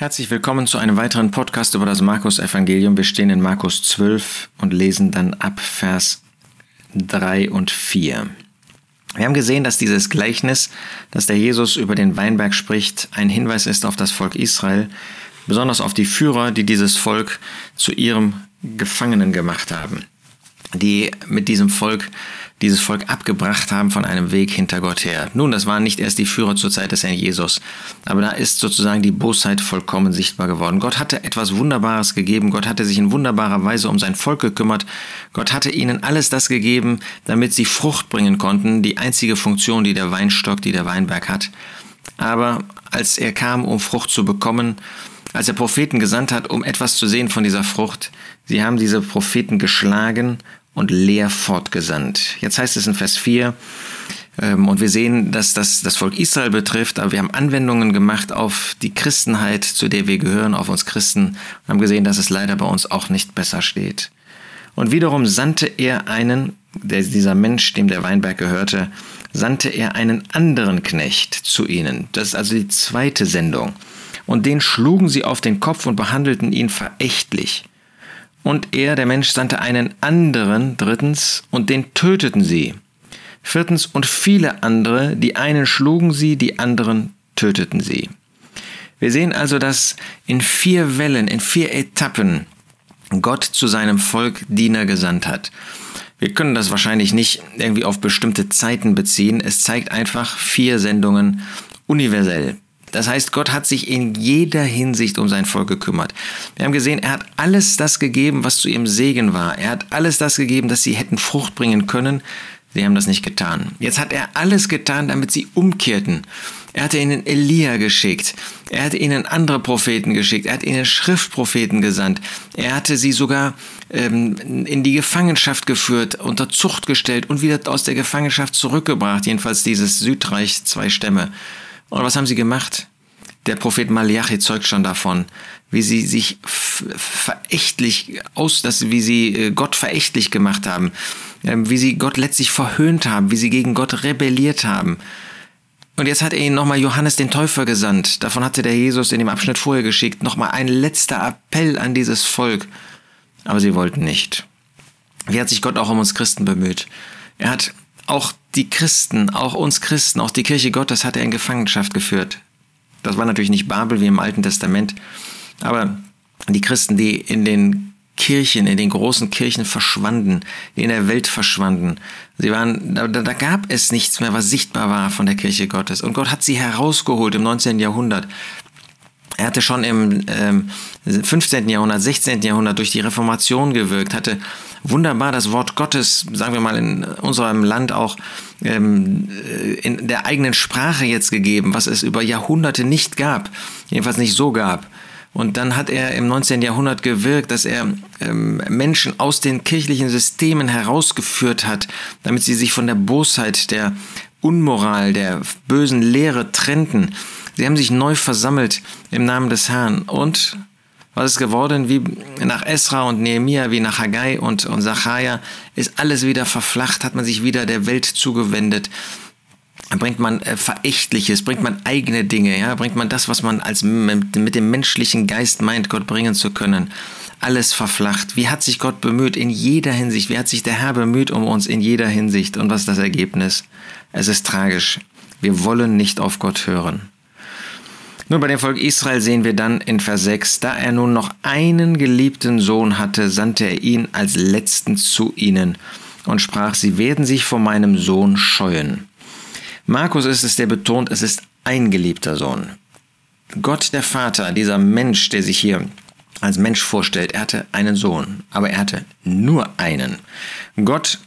Herzlich willkommen zu einem weiteren Podcast über das Markus-Evangelium. Wir stehen in Markus 12 und lesen dann ab Vers 3 und 4. Wir haben gesehen, dass dieses Gleichnis, das der Jesus über den Weinberg spricht, ein Hinweis ist auf das Volk Israel, besonders auf die Führer, die dieses Volk zu ihrem Gefangenen gemacht haben, die mit diesem Volk dieses Volk abgebracht haben von einem Weg hinter Gott her. Nun, das waren nicht erst die Führer zur Zeit des Herrn Jesus, aber da ist sozusagen die Bosheit vollkommen sichtbar geworden. Gott hatte etwas Wunderbares gegeben, Gott hatte sich in wunderbarer Weise um sein Volk gekümmert, Gott hatte ihnen alles das gegeben, damit sie Frucht bringen konnten, die einzige Funktion, die der Weinstock, die der Weinberg hat. Aber als er kam, um Frucht zu bekommen, als er Propheten gesandt hat, um etwas zu sehen von dieser Frucht, sie haben diese Propheten geschlagen und leer fortgesandt. Jetzt heißt es in Vers 4, ähm, und wir sehen, dass das das Volk Israel betrifft, aber wir haben Anwendungen gemacht auf die Christenheit, zu der wir gehören, auf uns Christen, und haben gesehen, dass es leider bei uns auch nicht besser steht. Und wiederum sandte er einen, der, dieser Mensch, dem der Weinberg gehörte, sandte er einen anderen Knecht zu ihnen. Das ist also die zweite Sendung. Und den schlugen sie auf den Kopf und behandelten ihn verächtlich. Und er, der Mensch, sandte einen anderen, drittens, und den töteten sie. Viertens, und viele andere, die einen schlugen sie, die anderen töteten sie. Wir sehen also, dass in vier Wellen, in vier Etappen Gott zu seinem Volk Diener gesandt hat. Wir können das wahrscheinlich nicht irgendwie auf bestimmte Zeiten beziehen. Es zeigt einfach vier Sendungen universell. Das heißt, Gott hat sich in jeder Hinsicht um sein Volk gekümmert. Wir haben gesehen, er hat alles das gegeben, was zu ihrem Segen war. Er hat alles das gegeben, dass sie hätten Frucht bringen können. Sie haben das nicht getan. Jetzt hat er alles getan, damit sie umkehrten. Er hatte ihnen Elia geschickt. Er hat ihnen andere Propheten geschickt. Er hat ihnen Schriftpropheten gesandt. Er hatte sie sogar ähm, in die Gefangenschaft geführt, unter Zucht gestellt und wieder aus der Gefangenschaft zurückgebracht. Jedenfalls dieses Südreich, zwei Stämme. Und was haben sie gemacht? Der Prophet Malachi zeugt schon davon, wie sie sich verächtlich aus, dass, wie sie äh, Gott verächtlich gemacht haben, ähm, wie sie Gott letztlich verhöhnt haben, wie sie gegen Gott rebelliert haben. Und jetzt hat er ihnen nochmal Johannes den Täufer gesandt. Davon hatte der Jesus in dem Abschnitt vorher geschickt. Nochmal ein letzter Appell an dieses Volk. Aber sie wollten nicht. Wie hat sich Gott auch um uns Christen bemüht? Er hat auch die Christen, auch uns Christen, auch die Kirche Gottes hat er in Gefangenschaft geführt. Das war natürlich nicht Babel wie im Alten Testament, aber die Christen, die in den Kirchen, in den großen Kirchen verschwanden, die in der Welt verschwanden. Sie waren, da, da gab es nichts mehr, was sichtbar war von der Kirche Gottes. Und Gott hat sie herausgeholt im 19. Jahrhundert. Er hatte schon im ähm, 15. Jahrhundert, 16. Jahrhundert durch die Reformation gewirkt, hatte wunderbar das Wort Gottes, sagen wir mal in unserem Land auch ähm, in der eigenen Sprache jetzt gegeben, was es über Jahrhunderte nicht gab, jedenfalls nicht so gab. Und dann hat er im 19. Jahrhundert gewirkt, dass er ähm, Menschen aus den kirchlichen Systemen herausgeführt hat, damit sie sich von der Bosheit, der Unmoral, der bösen Lehre trennten. Sie haben sich neu versammelt im Namen des Herrn und was ist geworden? Wie nach Esra und Nehemia, wie nach Haggai und, und Zachariah, ist alles wieder verflacht, hat man sich wieder der Welt zugewendet. Bringt man äh, Verächtliches, bringt man eigene Dinge, ja, bringt man das, was man als mit dem menschlichen Geist meint, Gott bringen zu können. Alles verflacht. Wie hat sich Gott bemüht in jeder Hinsicht? Wie hat sich der Herr bemüht um uns in jeder Hinsicht? Und was ist das Ergebnis? Es ist tragisch. Wir wollen nicht auf Gott hören. Nun, bei dem Volk Israel sehen wir dann in Vers 6, da er nun noch einen geliebten Sohn hatte, sandte er ihn als letzten zu ihnen und sprach, sie werden sich vor meinem Sohn scheuen. Markus ist es, der betont, es ist ein geliebter Sohn. Gott der Vater, dieser Mensch, der sich hier als Mensch vorstellt, er hatte einen Sohn, aber er hatte nur einen. Gott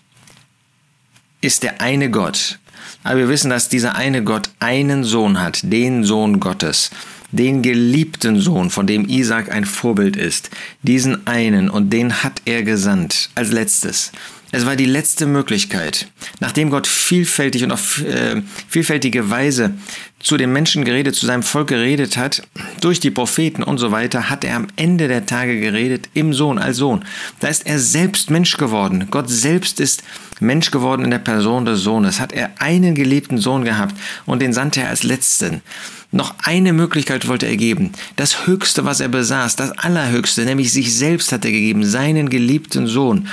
ist der eine Gott, aber wir wissen, dass dieser eine Gott einen Sohn hat, den Sohn Gottes, den geliebten Sohn, von dem Isaac ein Vorbild ist. Diesen einen und den hat er gesandt als letztes. Es war die letzte Möglichkeit, nachdem Gott vielfältig und auf äh, vielfältige Weise zu den Menschen geredet, zu seinem Volk geredet hat, durch die Propheten und so weiter, hat er am Ende der Tage geredet im Sohn, als Sohn. Da ist er selbst Mensch geworden. Gott selbst ist Mensch geworden in der Person des Sohnes. Hat er einen geliebten Sohn gehabt und den sandte er als Letzten. Noch eine Möglichkeit wollte er geben. Das Höchste, was er besaß, das Allerhöchste, nämlich sich selbst hat er gegeben, seinen geliebten Sohn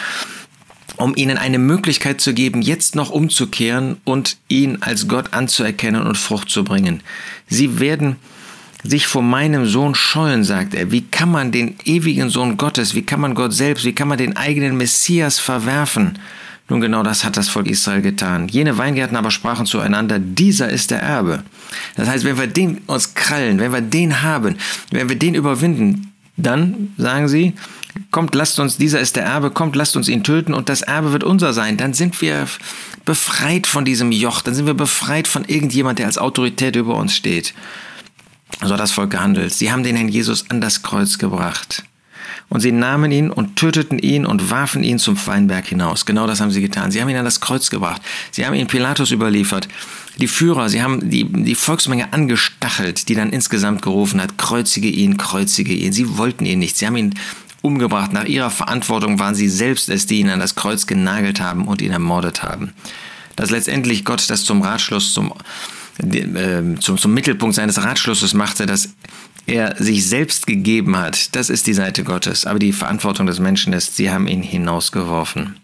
um ihnen eine Möglichkeit zu geben, jetzt noch umzukehren und ihn als Gott anzuerkennen und Frucht zu bringen. Sie werden sich vor meinem Sohn scheuen, sagt er. Wie kann man den ewigen Sohn Gottes, wie kann man Gott selbst, wie kann man den eigenen Messias verwerfen? Nun genau das hat das Volk Israel getan. Jene Weingärten aber sprachen zueinander, dieser ist der Erbe. Das heißt, wenn wir den uns krallen, wenn wir den haben, wenn wir den überwinden, dann, sagen sie, kommt, lasst uns, dieser ist der Erbe, kommt, lasst uns ihn töten und das Erbe wird unser sein. Dann sind wir befreit von diesem Joch, dann sind wir befreit von irgendjemand, der als Autorität über uns steht. So hat das Volk gehandelt. Sie haben den Herrn Jesus an das Kreuz gebracht. Und sie nahmen ihn und töteten ihn und warfen ihn zum Weinberg hinaus. Genau das haben sie getan. Sie haben ihn an das Kreuz gebracht. Sie haben ihn Pilatus überliefert. Die Führer, sie haben die, die Volksmenge angestachelt, die dann insgesamt gerufen hat, kreuzige ihn, kreuzige ihn. Sie wollten ihn nicht. Sie haben ihn umgebracht. Nach ihrer Verantwortung waren sie selbst es, die ihn an das Kreuz genagelt haben und ihn ermordet haben. Dass letztendlich Gott das zum Ratschluss, zum, äh, zum, zum Mittelpunkt seines Ratschlusses machte, dass er sich selbst gegeben hat, das ist die Seite Gottes. Aber die Verantwortung des Menschen ist, sie haben ihn hinausgeworfen.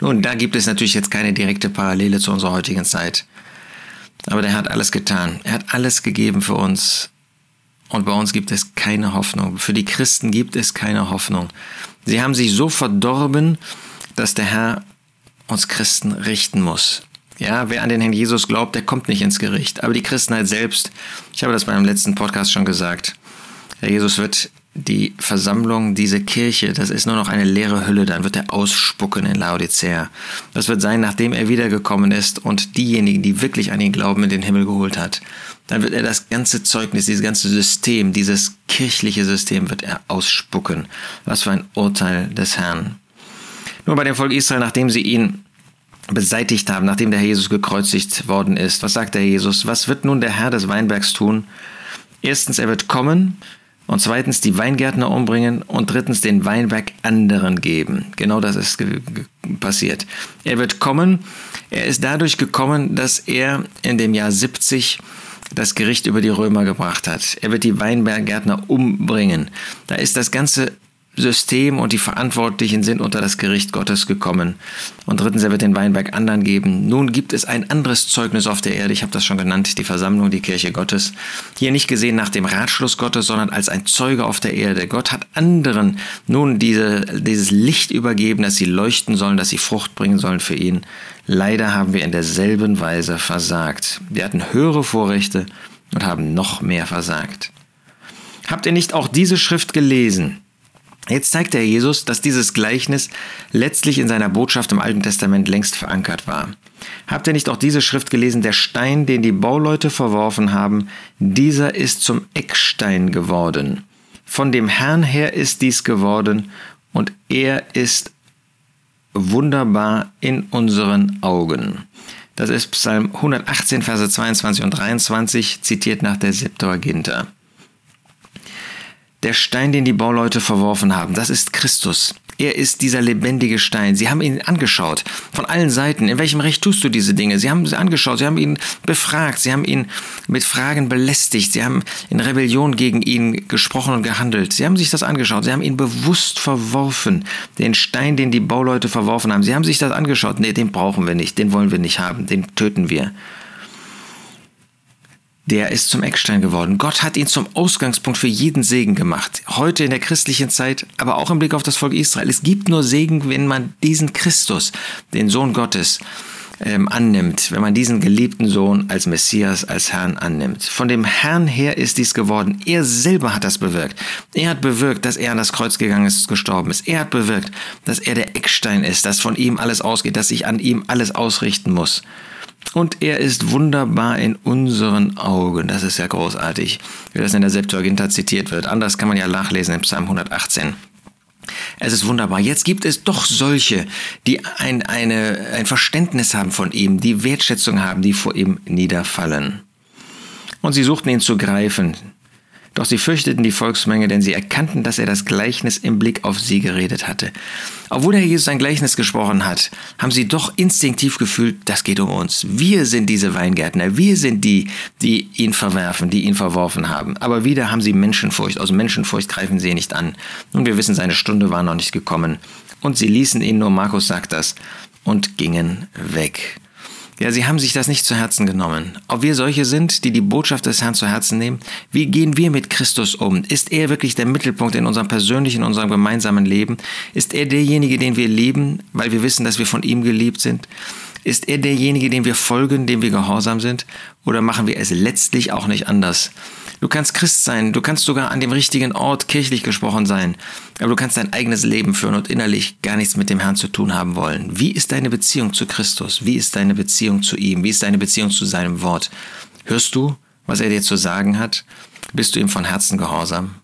Nun, da gibt es natürlich jetzt keine direkte Parallele zu unserer heutigen Zeit. Aber der hat alles getan. Er hat alles gegeben für uns. Und bei uns gibt es keine Hoffnung. Für die Christen gibt es keine Hoffnung. Sie haben sich so verdorben, dass der Herr uns Christen richten muss. Ja, wer an den Herrn Jesus glaubt, der kommt nicht ins Gericht. Aber die Christenheit selbst, ich habe das bei einem letzten Podcast schon gesagt, Herr Jesus wird die Versammlung, diese Kirche, das ist nur noch eine leere Hülle, dann wird er ausspucken in Laodicea. Das wird sein, nachdem er wiedergekommen ist und diejenigen, die wirklich an ihn glauben, in den Himmel geholt hat. Dann wird er das ganze Zeugnis, dieses ganze System, dieses kirchliche System wird er ausspucken. Was für ein Urteil des Herrn. Nur bei dem Volk Israel, nachdem sie ihn beseitigt haben, nachdem der Herr Jesus gekreuzigt worden ist, was sagt der Herr Jesus? Was wird nun der Herr des Weinbergs tun? Erstens, er wird kommen und zweitens die Weingärtner umbringen und drittens den Weinberg anderen geben. Genau das ist passiert. Er wird kommen. Er ist dadurch gekommen, dass er in dem Jahr 70 das Gericht über die Römer gebracht hat. Er wird die Weinberggärtner umbringen. Da ist das ganze System und die Verantwortlichen sind unter das Gericht Gottes gekommen. Und drittens, er wird den Weinberg anderen geben. Nun gibt es ein anderes Zeugnis auf der Erde, ich habe das schon genannt, die Versammlung, die Kirche Gottes. Hier nicht gesehen nach dem Ratschluss Gottes, sondern als ein Zeuge auf der Erde. Gott hat anderen nun diese, dieses Licht übergeben, dass sie leuchten sollen, dass sie Frucht bringen sollen für ihn. Leider haben wir in derselben Weise versagt. Wir hatten höhere Vorrechte und haben noch mehr versagt. Habt ihr nicht auch diese Schrift gelesen? Jetzt zeigt der Jesus, dass dieses Gleichnis letztlich in seiner Botschaft im Alten Testament längst verankert war. Habt ihr nicht auch diese Schrift gelesen? Der Stein, den die Bauleute verworfen haben, dieser ist zum Eckstein geworden. Von dem Herrn her ist dies geworden und er ist wunderbar in unseren Augen. Das ist Psalm 118, Verse 22 und 23, zitiert nach der Septuaginta. Der Stein, den die Bauleute verworfen haben, das ist Christus. Er ist dieser lebendige Stein. Sie haben ihn angeschaut, von allen Seiten. In welchem Recht tust du diese Dinge? Sie haben sie angeschaut, sie haben ihn befragt, sie haben ihn mit Fragen belästigt, sie haben in Rebellion gegen ihn gesprochen und gehandelt. Sie haben sich das angeschaut, sie haben ihn bewusst verworfen, den Stein, den die Bauleute verworfen haben. Sie haben sich das angeschaut. Nee, den brauchen wir nicht, den wollen wir nicht haben, den töten wir der ist zum Eckstein geworden. Gott hat ihn zum Ausgangspunkt für jeden Segen gemacht. Heute in der christlichen Zeit, aber auch im Blick auf das Volk Israel. Es gibt nur Segen, wenn man diesen Christus, den Sohn Gottes, ähm, annimmt, wenn man diesen geliebten Sohn als Messias, als Herrn annimmt. Von dem Herrn her ist dies geworden. Er selber hat das bewirkt. Er hat bewirkt, dass er an das Kreuz gegangen ist, gestorben ist. Er hat bewirkt, dass er der Eckstein ist, dass von ihm alles ausgeht, dass sich an ihm alles ausrichten muss. Und er ist wunderbar in unseren Augen. Das ist ja großartig, wie das in der Septuaginta zitiert wird. Anders kann man ja nachlesen im Psalm 118. Es ist wunderbar. Jetzt gibt es doch solche, die ein, eine, ein Verständnis haben von ihm, die Wertschätzung haben, die vor ihm niederfallen. und sie suchten ihn zu greifen. Doch sie fürchteten die Volksmenge, denn sie erkannten, dass er das Gleichnis im Blick auf sie geredet hatte. Obwohl der Jesus ein Gleichnis gesprochen hat, haben sie doch instinktiv gefühlt, das geht um uns. Wir sind diese Weingärtner, wir sind die, die ihn verwerfen, die ihn verworfen haben. Aber wieder haben sie Menschenfurcht. Aus Menschenfurcht greifen sie ihn nicht an. Und wir wissen, seine Stunde war noch nicht gekommen. Und sie ließen ihn, nur Markus sagt das, und gingen weg. Ja, sie haben sich das nicht zu Herzen genommen. Ob wir solche sind, die die Botschaft des Herrn zu Herzen nehmen, wie gehen wir mit Christus um? Ist er wirklich der Mittelpunkt in unserem persönlichen, in unserem gemeinsamen Leben? Ist er derjenige, den wir lieben, weil wir wissen, dass wir von ihm geliebt sind? Ist er derjenige, dem wir folgen, dem wir gehorsam sind? Oder machen wir es letztlich auch nicht anders? Du kannst Christ sein, du kannst sogar an dem richtigen Ort kirchlich gesprochen sein, aber du kannst dein eigenes Leben führen und innerlich gar nichts mit dem Herrn zu tun haben wollen. Wie ist deine Beziehung zu Christus? Wie ist deine Beziehung zu ihm? Wie ist deine Beziehung zu seinem Wort? Hörst du, was er dir zu sagen hat? Bist du ihm von Herzen gehorsam?